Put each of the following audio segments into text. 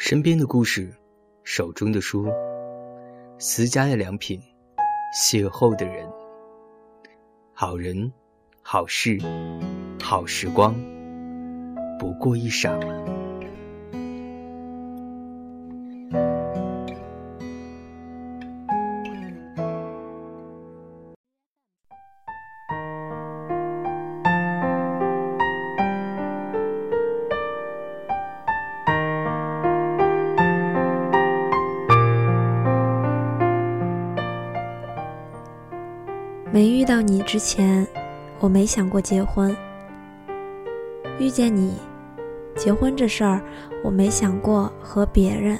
身边的故事，手中的书，私家的良品，邂逅的人，好人，好事，好时光，不过一晌。之前，我没想过结婚。遇见你，结婚这事儿，我没想过和别人。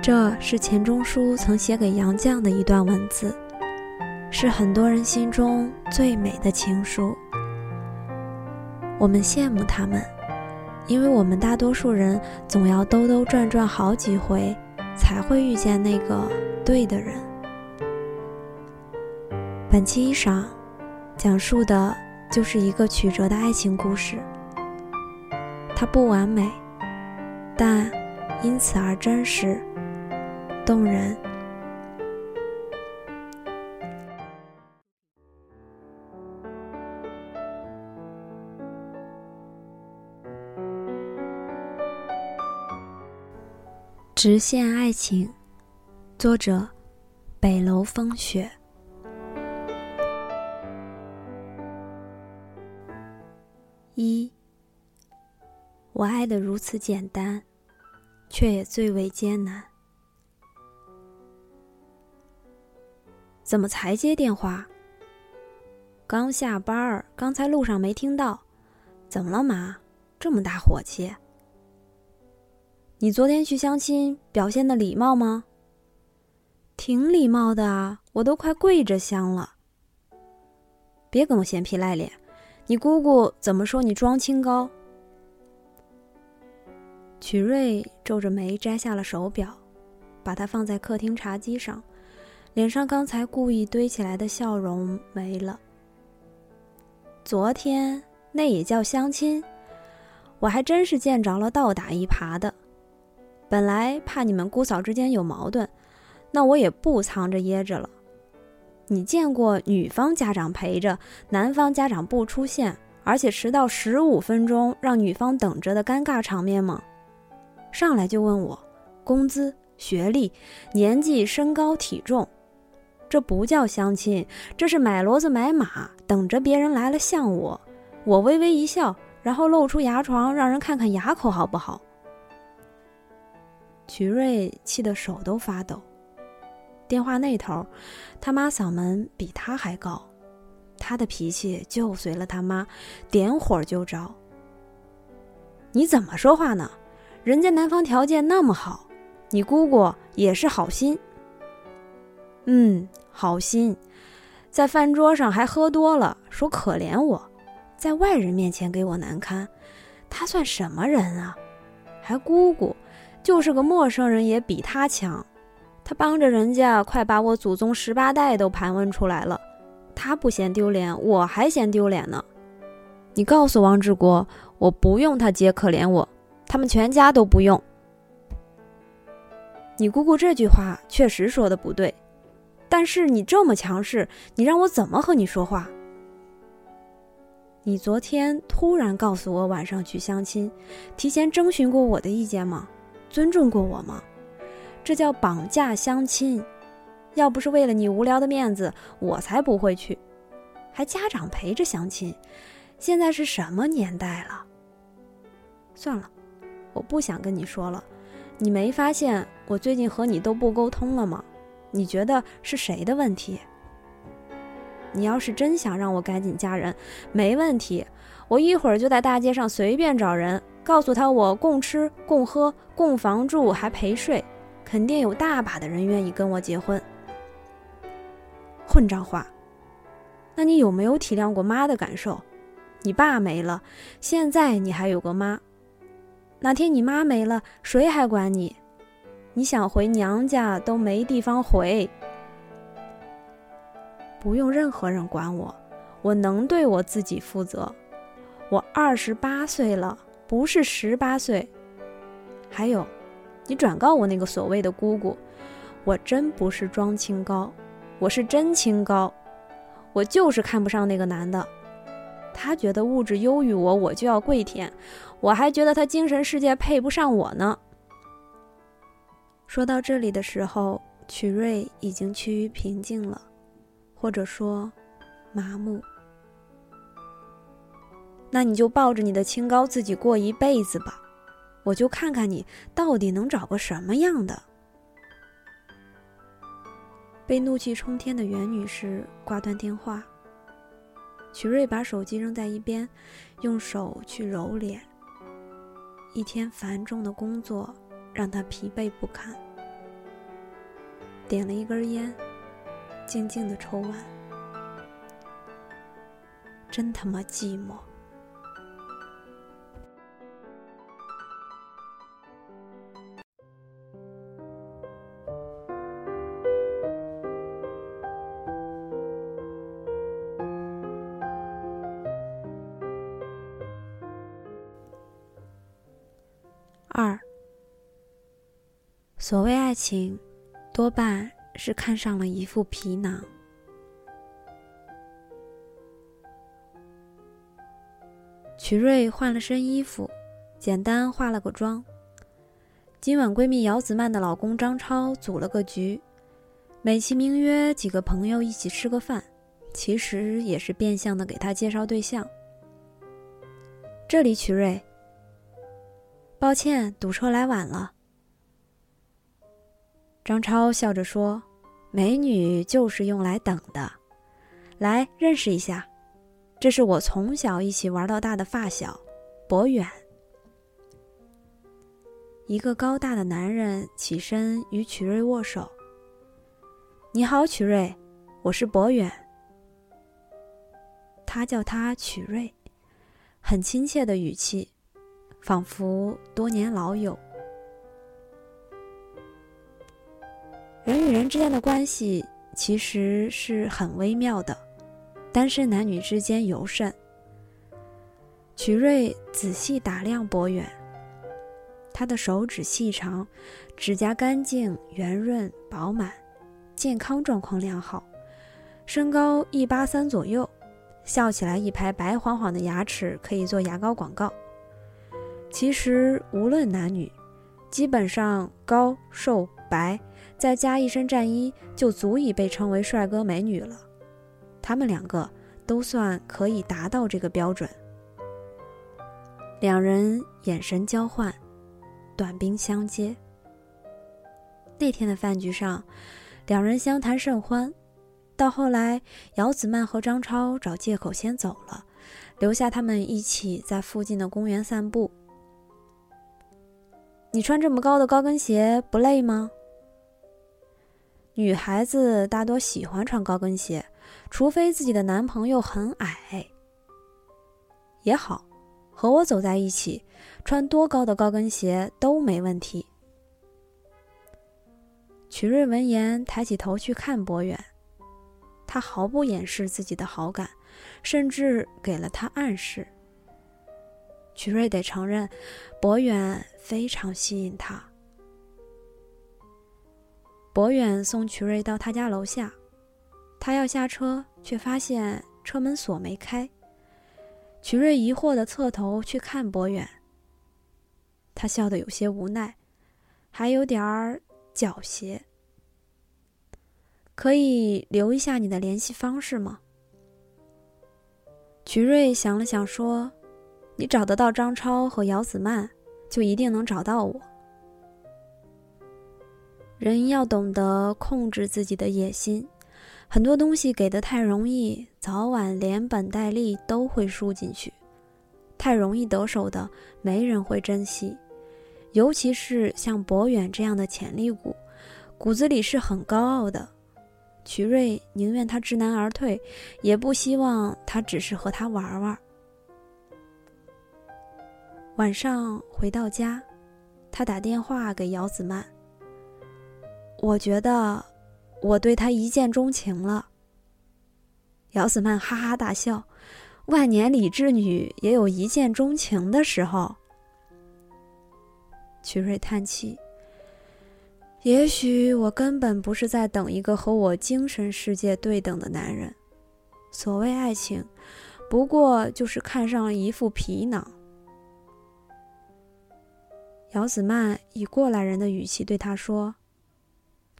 这是钱钟书曾写给杨绛的一段文字，是很多人心中最美的情书。我们羡慕他们，因为我们大多数人总要兜兜转转好几回，才会遇见那个对的人。本期衣裳讲述的就是一个曲折的爱情故事，它不完美，但因此而真实、动人。直线爱情，作者：北楼风雪。我爱的如此简单，却也最为艰难。怎么才接电话？刚下班儿，刚才路上没听到。怎么了，妈？这么大火气？你昨天去相亲表现的礼貌吗？挺礼貌的啊，我都快跪着相了。别跟我闲皮赖脸。你姑姑怎么说？你装清高。曲瑞皱着眉摘下了手表，把它放在客厅茶几上，脸上刚才故意堆起来的笑容没了。昨天那也叫相亲？我还真是见着了倒打一耙的。本来怕你们姑嫂之间有矛盾，那我也不藏着掖着了。你见过女方家长陪着，男方家长不出现，而且迟到十五分钟让女方等着的尴尬场面吗？上来就问我工资、学历、年纪、身高、体重，这不叫相亲，这是买骡子买马，等着别人来了像我，我微微一笑，然后露出牙床，让人看看牙口好不好？曲瑞气得手都发抖。电话那头，他妈嗓门比他还高，他的脾气就随了他妈，点火就着。你怎么说话呢？人家男方条件那么好，你姑姑也是好心。嗯，好心，在饭桌上还喝多了，说可怜我，在外人面前给我难堪，他算什么人啊？还姑姑，就是个陌生人也比他强。他帮着人家，快把我祖宗十八代都盘问出来了。他不嫌丢脸，我还嫌丢脸呢。你告诉王志国，我不用他姐可怜我，他们全家都不用。你姑姑这句话确实说的不对，但是你这么强势，你让我怎么和你说话？你昨天突然告诉我晚上去相亲，提前征询过我的意见吗？尊重过我吗？这叫绑架相亲，要不是为了你无聊的面子，我才不会去。还家长陪着相亲，现在是什么年代了？算了，我不想跟你说了。你没发现我最近和你都不沟通了吗？你觉得是谁的问题？你要是真想让我赶紧嫁人，没问题，我一会儿就在大街上随便找人，告诉他我共吃共喝共房住还陪睡。肯定有大把的人愿意跟我结婚。混账话！那你有没有体谅过妈的感受？你爸没了，现在你还有个妈。哪天你妈没了，谁还管你？你想回娘家都没地方回。不用任何人管我，我能对我自己负责。我二十八岁了，不是十八岁。还有，你转告我那个所谓的姑姑，我真不是装清高，我是真清高，我就是看不上那个男的。他觉得物质优于我，我就要跪舔，我还觉得他精神世界配不上我呢。说到这里的时候，曲瑞已经趋于平静了，或者说麻木。那你就抱着你的清高自己过一辈子吧，我就看看你到底能找个什么样的。被怒气冲天的袁女士挂断电话。曲瑞把手机扔在一边，用手去揉脸。一天繁重的工作让他疲惫不堪，点了一根烟，静静的抽完。真他妈寂寞。所谓爱情，多半是看上了一副皮囊。曲瑞换了身衣服，简单化了个妆。今晚闺蜜姚子曼的老公张超组了个局，美其名曰几个朋友一起吃个饭，其实也是变相的给她介绍对象。这里，曲瑞。抱歉，堵车来晚了。张超笑着说：“美女就是用来等的，来认识一下，这是我从小一起玩到大的发小，博远。”一个高大的男人起身与曲瑞握手。“你好，曲瑞，我是博远。”他叫他曲瑞，很亲切的语气。仿佛多年老友。人与人之间的关系其实是很微妙的，单身男女之间尤甚。曲瑞仔细打量博远，他的手指细长，指甲干净圆润饱满，健康状况良好，身高一八三左右，笑起来一排白晃晃的牙齿可以做牙膏广告。其实无论男女，基本上高瘦白，再加一身战衣，就足以被称为帅哥美女了。他们两个都算可以达到这个标准。两人眼神交换，短兵相接。那天的饭局上，两人相谈甚欢。到后来，姚子曼和张超找借口先走了，留下他们一起在附近的公园散步。你穿这么高的高跟鞋不累吗？女孩子大多喜欢穿高跟鞋，除非自己的男朋友很矮。也好，和我走在一起，穿多高的高跟鞋都没问题。曲瑞闻言抬起头去看博远，他毫不掩饰自己的好感，甚至给了他暗示。曲瑞得承认，博远非常吸引他。博远送曲瑞到他家楼下，他要下车，却发现车门锁没开。曲瑞疑惑的侧头去看博远，他笑得有些无奈，还有点儿狡黠。可以留一下你的联系方式吗？曲瑞想了想说。你找得到张超和姚子曼，就一定能找到我。人要懂得控制自己的野心，很多东西给的太容易，早晚连本带利都会输进去。太容易得手的，没人会珍惜。尤其是像博远这样的潜力股，骨子里是很高傲的。曲瑞宁愿他知难而退，也不希望他只是和他玩玩。晚上回到家，他打电话给姚子曼。我觉得我对他一见钟情了。姚子曼哈哈大笑：“万年理智女也有一见钟情的时候。”曲瑞叹气。也许我根本不是在等一个和我精神世界对等的男人。所谓爱情，不过就是看上了一副皮囊。姚子曼以过来人的语气对他说：“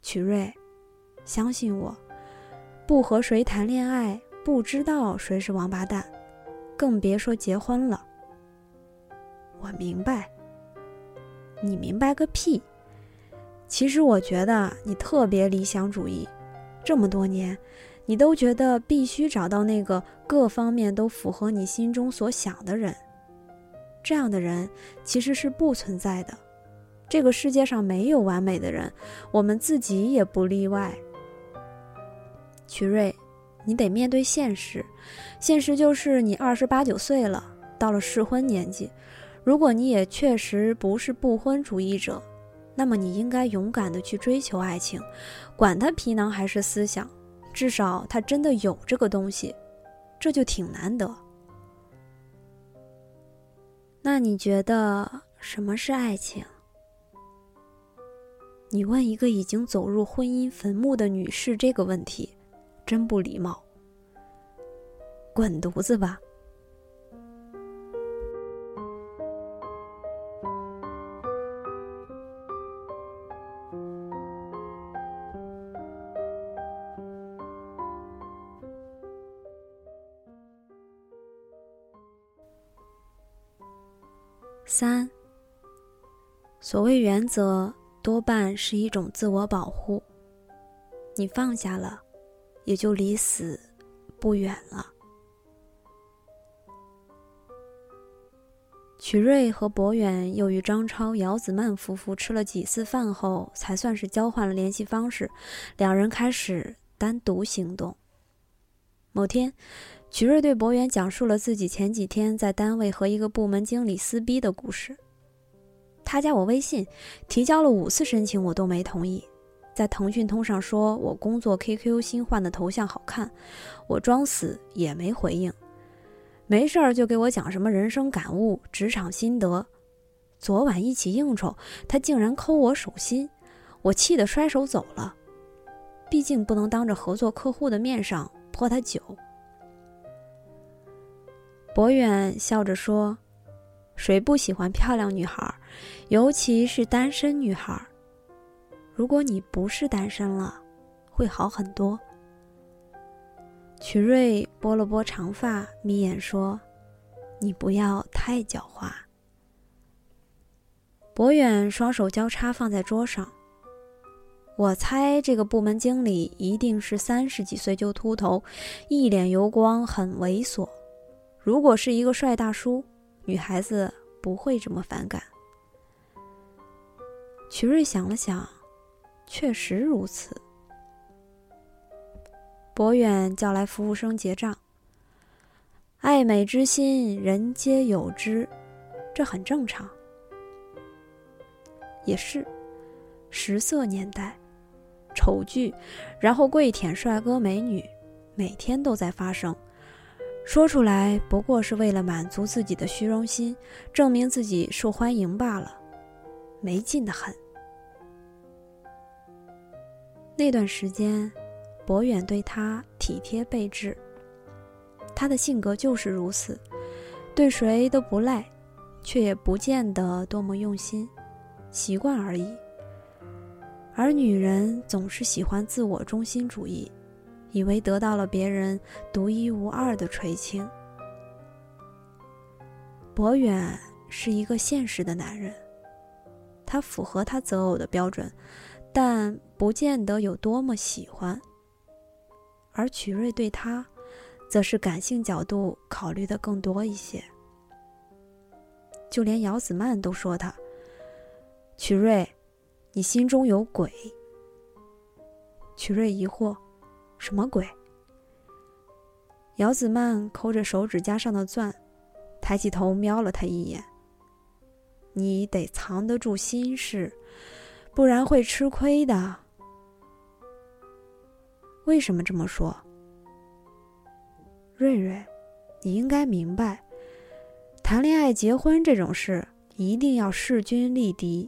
曲瑞，相信我，不和谁谈恋爱，不知道谁是王八蛋，更别说结婚了。”我明白，你明白个屁！其实我觉得你特别理想主义，这么多年，你都觉得必须找到那个各方面都符合你心中所想的人。这样的人其实是不存在的，这个世界上没有完美的人，我们自己也不例外。曲瑞，你得面对现实，现实就是你二十八九岁了，到了适婚年纪。如果你也确实不是不婚主义者，那么你应该勇敢的去追求爱情，管他皮囊还是思想，至少他真的有这个东西，这就挺难得。那你觉得什么是爱情？你问一个已经走入婚姻坟墓的女士这个问题，真不礼貌。滚犊子吧！三，所谓原则，多半是一种自我保护。你放下了，也就离死不远了。曲瑞和博远又与张超、姚子曼夫妇吃了几次饭后，才算是交换了联系方式，两人开始单独行动。某天。曲瑞对博远讲述了自己前几天在单位和一个部门经理撕逼的故事。他加我微信，提交了五次申请，我都没同意。在腾讯通上说我工作 QQ 新换的头像好看，我装死也没回应。没事儿就给我讲什么人生感悟、职场心得。昨晚一起应酬，他竟然抠我手心，我气得摔手走了。毕竟不能当着合作客户的面上泼他酒。博远笑着说：“谁不喜欢漂亮女孩，尤其是单身女孩？如果你不是单身了，会好很多。”曲瑞拨了拨长发，眯眼说：“你不要太狡猾。”博远双手交叉放在桌上，我猜这个部门经理一定是三十几岁就秃头，一脸油光，很猥琐。如果是一个帅大叔，女孩子不会这么反感。曲瑞想了想，确实如此。博远叫来服务生结账。爱美之心，人皆有之，这很正常。也是，食色年代，丑剧，然后跪舔帅哥美女，每天都在发生。说出来不过是为了满足自己的虚荣心，证明自己受欢迎罢了，没劲的很。那段时间，博远对他体贴备至。他的性格就是如此，对谁都不赖，却也不见得多么用心，习惯而已。而女人总是喜欢自我中心主义。以为得到了别人独一无二的垂青。博远是一个现实的男人，他符合他择偶的标准，但不见得有多么喜欢。而曲瑞对他，则是感性角度考虑的更多一些。就连姚子曼都说他：“曲瑞，你心中有鬼。”曲瑞疑惑。什么鬼？姚子曼抠着手指甲上的钻，抬起头瞄了他一眼。你得藏得住心事，不然会吃亏的。为什么这么说？瑞瑞，你应该明白，谈恋爱、结婚这种事一定要势均力敌，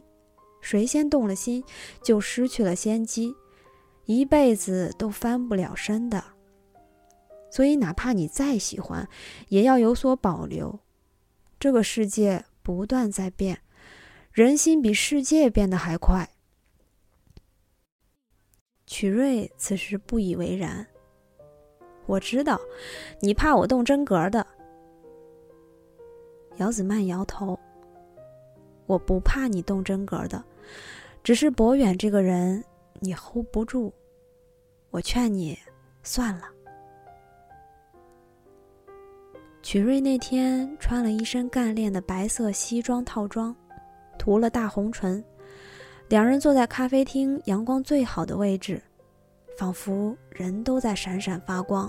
谁先动了心，就失去了先机，一辈子都翻不了身的。所以，哪怕你再喜欢，也要有所保留。这个世界不断在变，人心比世界变得还快。曲瑞此时不以为然。我知道，你怕我动真格的。姚子曼摇头。我不怕你动真格的，只是博远这个人你 hold 不住。我劝你算了。曲瑞那天穿了一身干练的白色西装套装，涂了大红唇，两人坐在咖啡厅阳光最好的位置。仿佛人都在闪闪发光。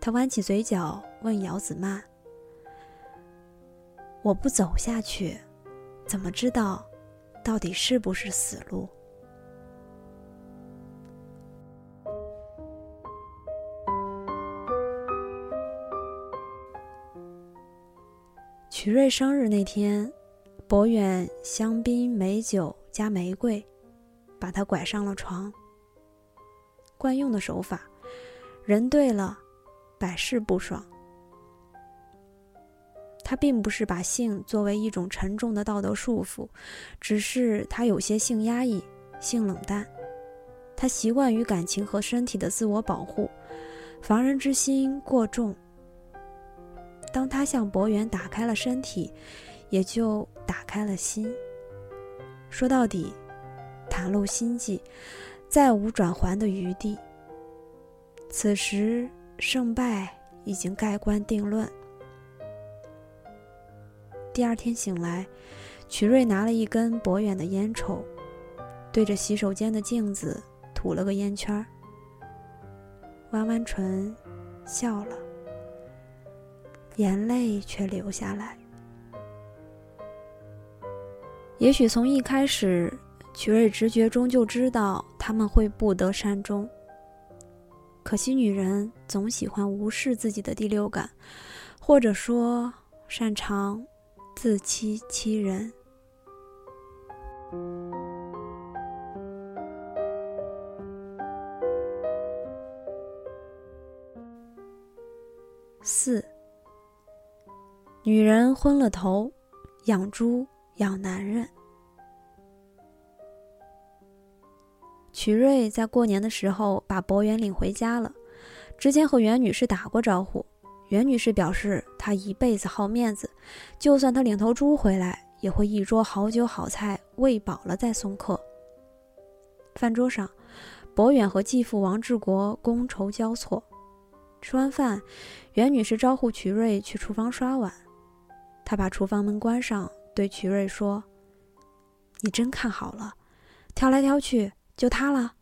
他弯起嘴角问姚子曼：“我不走下去，怎么知道到底是不是死路？”曲瑞生日那天，博远香槟美酒加玫瑰，把他拐上了床。惯用的手法，人对了，百事不爽。他并不是把性作为一种沉重的道德束缚，只是他有些性压抑、性冷淡。他习惯于感情和身体的自我保护，防人之心过重。当他向博远打开了身体，也就打开了心。说到底，袒露心迹。再无转圜的余地。此时胜败已经盖棺定论。第二天醒来，曲瑞拿了一根博远的烟抽，对着洗手间的镜子吐了个烟圈，弯弯唇，笑了，眼泪却流下来。也许从一开始。曲瑞直觉中就知道他们会不得善终。可惜女人总喜欢无视自己的第六感，或者说擅长自欺欺人。四，女人昏了头，养猪养男人。曲瑞在过年的时候把博远领回家了。之前和袁女士打过招呼，袁女士表示她一辈子好面子，就算她领头猪回来，也会一桌好酒好菜喂饱了再送客。饭桌上，博远和继父王志国觥筹交错。吃完饭，袁女士招呼曲瑞去厨房刷碗，他把厨房门关上，对曲瑞说：“你真看好了，挑来挑去。”就他了。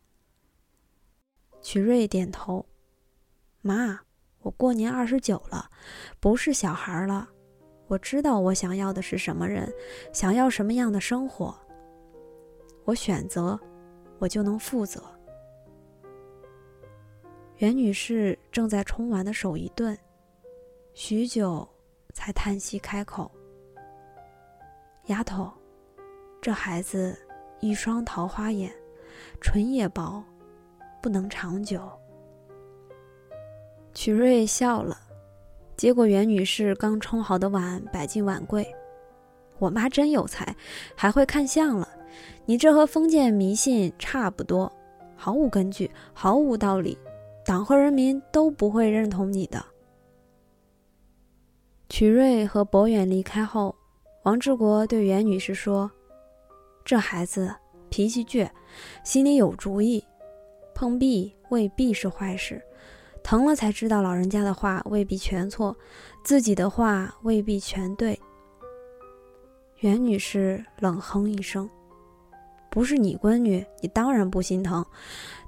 曲瑞点头，妈，我过年二十九了，不是小孩了。我知道我想要的是什么人，想要什么样的生活。我选择，我就能负责。袁女士正在冲碗的手一顿，许久才叹息开口：“丫头，这孩子一双桃花眼。”唇也薄，不能长久。曲瑞笑了，接过袁女士刚冲好的碗，摆进碗柜。我妈真有才，还会看相了。你这和封建迷信差不多，毫无根据，毫无道理，党和人民都不会认同你的。曲瑞和博远离开后，王志国对袁女士说：“这孩子。”脾气倔，心里有主意，碰壁未必是坏事。疼了才知道老人家的话未必全错，自己的话未必全对。袁女士冷哼一声：“不是你闺女，你当然不心疼。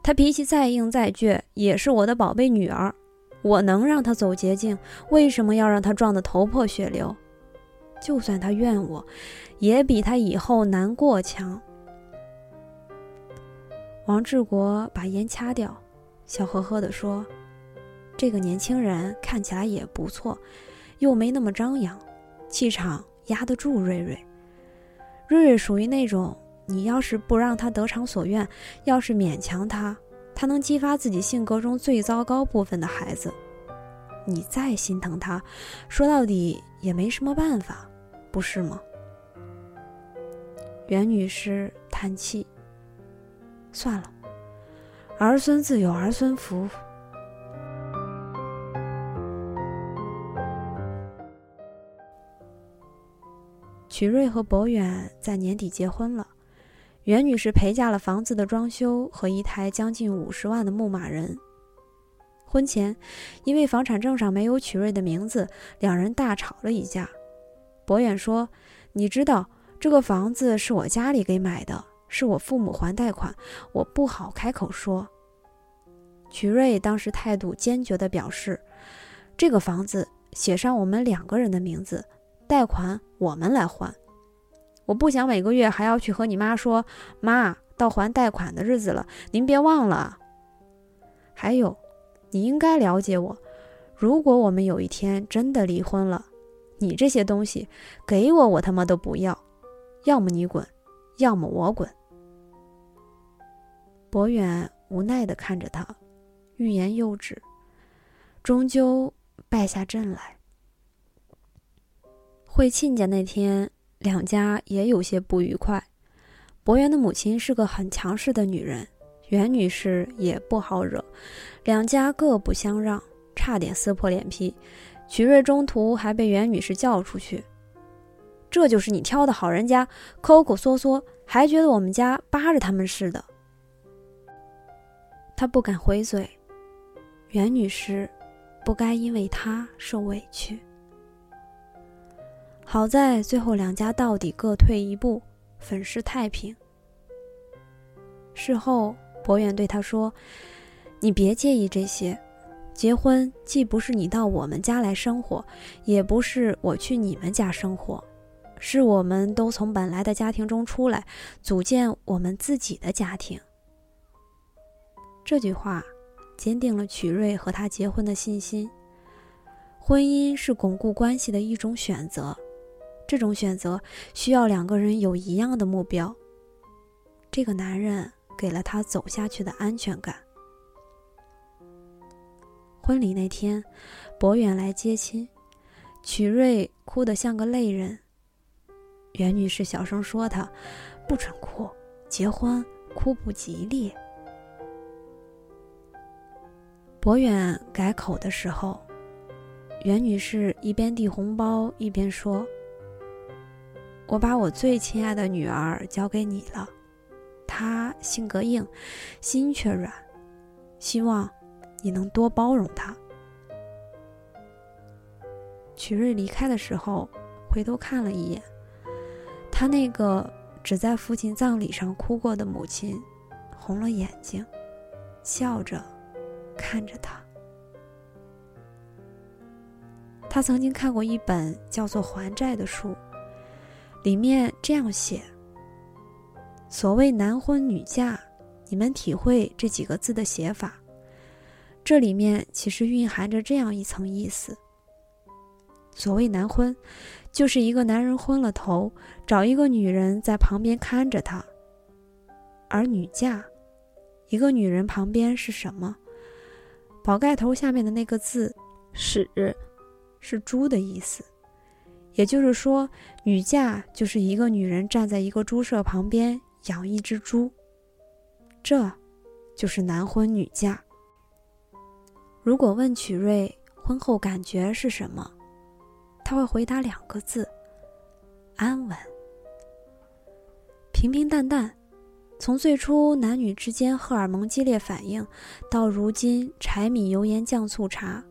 她脾气再硬再倔，也是我的宝贝女儿。我能让他走捷径，为什么要让他撞得头破血流？就算他怨我，也比他以后难过强。”王志国把烟掐掉，笑呵呵地说：“这个年轻人看起来也不错，又没那么张扬，气场压得住瑞瑞。瑞瑞属于那种，你要是不让他得偿所愿，要是勉强他，他能激发自己性格中最糟糕部分的孩子。你再心疼他，说到底也没什么办法，不是吗？袁女士叹气：“算了，儿孙自有儿孙福。”曲瑞和博远在年底结婚了，袁女士陪嫁了房子的装修和一台将近五十万的牧马人。婚前，因为房产证上没有曲瑞的名字，两人大吵了一架。博远说：“你知道这个房子是我家里给买的，是我父母还贷款，我不好开口说。”曲瑞当时态度坚决地表示：“这个房子写上我们两个人的名字。”贷款我们来还，我不想每个月还要去和你妈说，妈到还贷款的日子了，您别忘了。还有，你应该了解我，如果我们有一天真的离婚了，你这些东西给我，我他妈都不要，要么你滚，要么我滚。博远无奈地看着他，欲言又止，终究败下阵来。会亲家那天，两家也有些不愉快。博源的母亲是个很强势的女人，袁女士也不好惹，两家各不相让，差点撕破脸皮。曲瑞中途还被袁女士叫出去。这就是你挑的好人家，抠抠缩缩，还觉得我们家扒着他们似的。他不敢回嘴，袁女士不该因为他受委屈。好在最后两家到底各退一步，粉饰太平。事后，博远对他说：“你别介意这些，结婚既不是你到我们家来生活，也不是我去你们家生活，是我们都从本来的家庭中出来，组建我们自己的家庭。”这句话坚定了曲瑞和他结婚的信心。婚姻是巩固关系的一种选择。这种选择需要两个人有一样的目标。这个男人给了他走下去的安全感。婚礼那天，博远来接亲，曲瑞哭得像个泪人。袁女士小声说：“他不准哭，结婚哭不吉利。”博远改口的时候，袁女士一边递红包一边说。我把我最亲爱的女儿交给你了，她性格硬，心却软，希望你能多包容她。曲瑞离开的时候，回头看了一眼，他那个只在父亲葬礼上哭过的母亲，红了眼睛，笑着看着他。他曾经看过一本叫做《还债》的书。里面这样写：“所谓男婚女嫁，你们体会这几个字的写法。这里面其实蕴含着这样一层意思：所谓男婚，就是一个男人昏了头，找一个女人在旁边看着他；而女嫁，一个女人旁边是什么？宝盖头下面的那个字‘屎’，是猪的意思。”也就是说，女嫁就是一个女人站在一个猪舍旁边养一只猪，这就是男婚女嫁。如果问曲瑞婚后感觉是什么，他会回答两个字：安稳。平平淡淡，从最初男女之间荷尔蒙激烈反应，到如今柴米油盐酱醋茶。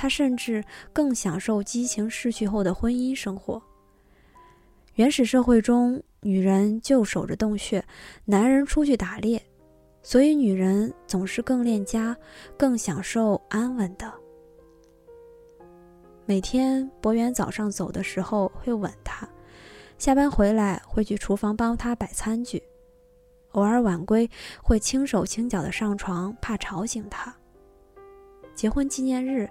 他甚至更享受激情逝去后的婚姻生活。原始社会中，女人就守着洞穴，男人出去打猎，所以女人总是更恋家，更享受安稳的。每天，博远早上走的时候会吻她，下班回来会去厨房帮她摆餐具，偶尔晚归会轻手轻脚的上床，怕吵醒她。结婚纪念日。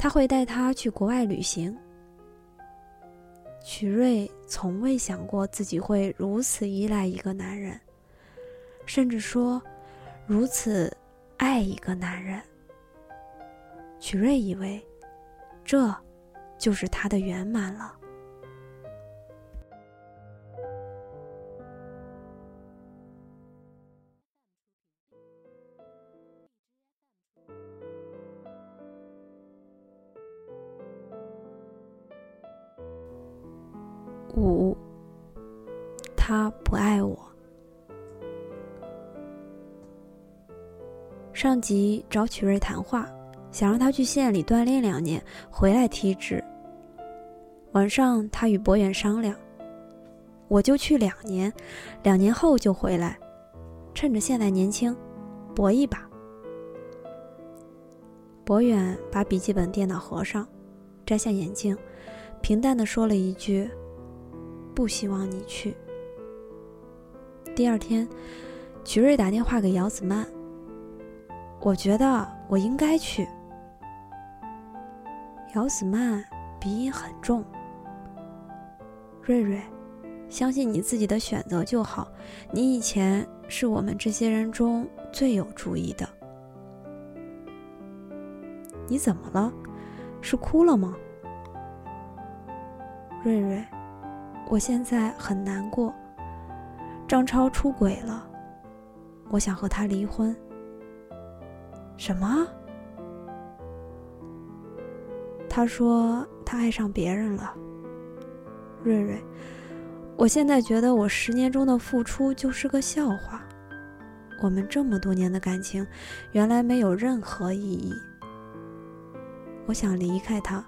他会带她去国外旅行。曲瑞从未想过自己会如此依赖一个男人，甚至说如此爱一个男人。曲瑞以为，这就是他的圆满了。五，他不爱我。上级找曲瑞谈话，想让他去县里锻炼两年，回来提职。晚上，他与博远商量：“我就去两年，两年后就回来，趁着现在年轻，搏一把。”博远把笔记本电脑合上，摘下眼镜，平淡的说了一句。不希望你去。第二天，曲瑞打电话给姚子曼。我觉得我应该去。姚子曼鼻音很重。瑞瑞，相信你自己的选择就好。你以前是我们这些人中最有主意的。你怎么了？是哭了吗？瑞瑞。我现在很难过。张超出轨了，我想和他离婚。什么？他说他爱上别人了。瑞瑞，我现在觉得我十年中的付出就是个笑话。我们这么多年的感情，原来没有任何意义。我想离开他，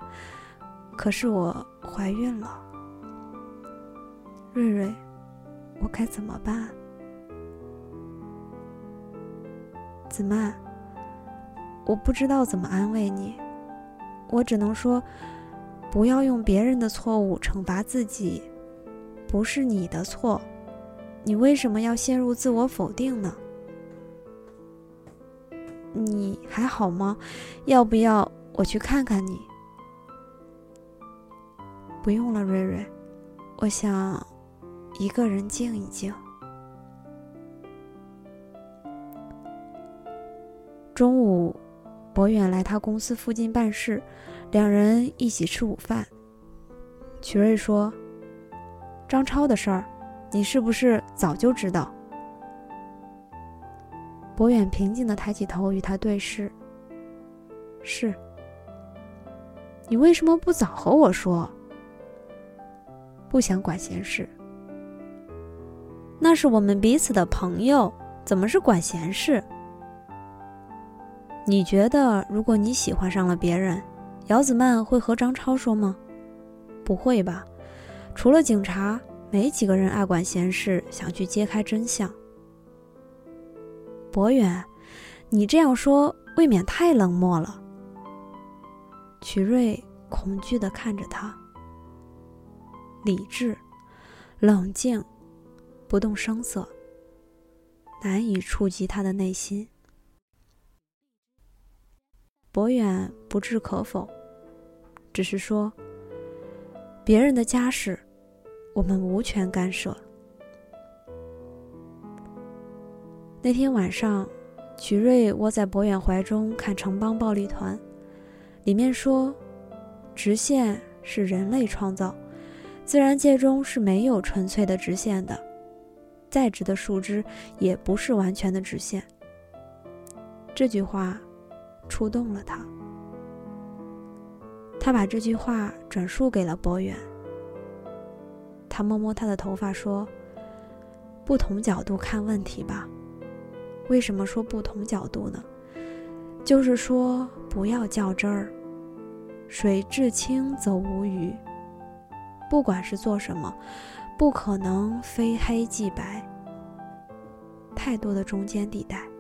可是我怀孕了。瑞瑞，我该怎么办？子曼，我不知道怎么安慰你，我只能说，不要用别人的错误惩罚自己，不是你的错，你为什么要陷入自我否定呢？你还好吗？要不要我去看看你？不用了，瑞瑞，我想。一个人静一静。中午，博远来他公司附近办事，两人一起吃午饭。曲瑞说：“张超的事儿，你是不是早就知道？”博远平静的抬起头与他对视：“是。你为什么不早和我说？不想管闲事。”那是我们彼此的朋友，怎么是管闲事？你觉得，如果你喜欢上了别人，姚子曼会和张超说吗？不会吧，除了警察，没几个人爱管闲事，想去揭开真相。博远，你这样说未免太冷漠了。曲瑞恐惧地看着他，理智，冷静。不动声色，难以触及他的内心。博远不置可否，只是说：“别人的家事，我们无权干涉。”那天晚上，曲瑞窝在博远怀中看《城邦暴力团》，里面说：“直线是人类创造，自然界中是没有纯粹的直线的。”再直的树枝也不是完全的直线。这句话触动了他，他把这句话转述给了博远。他摸摸他的头发说：“不同角度看问题吧。为什么说不同角度呢？就是说不要较真儿。水至清则无鱼。不管是做什么。”不可能非黑即白，太多的中间地带。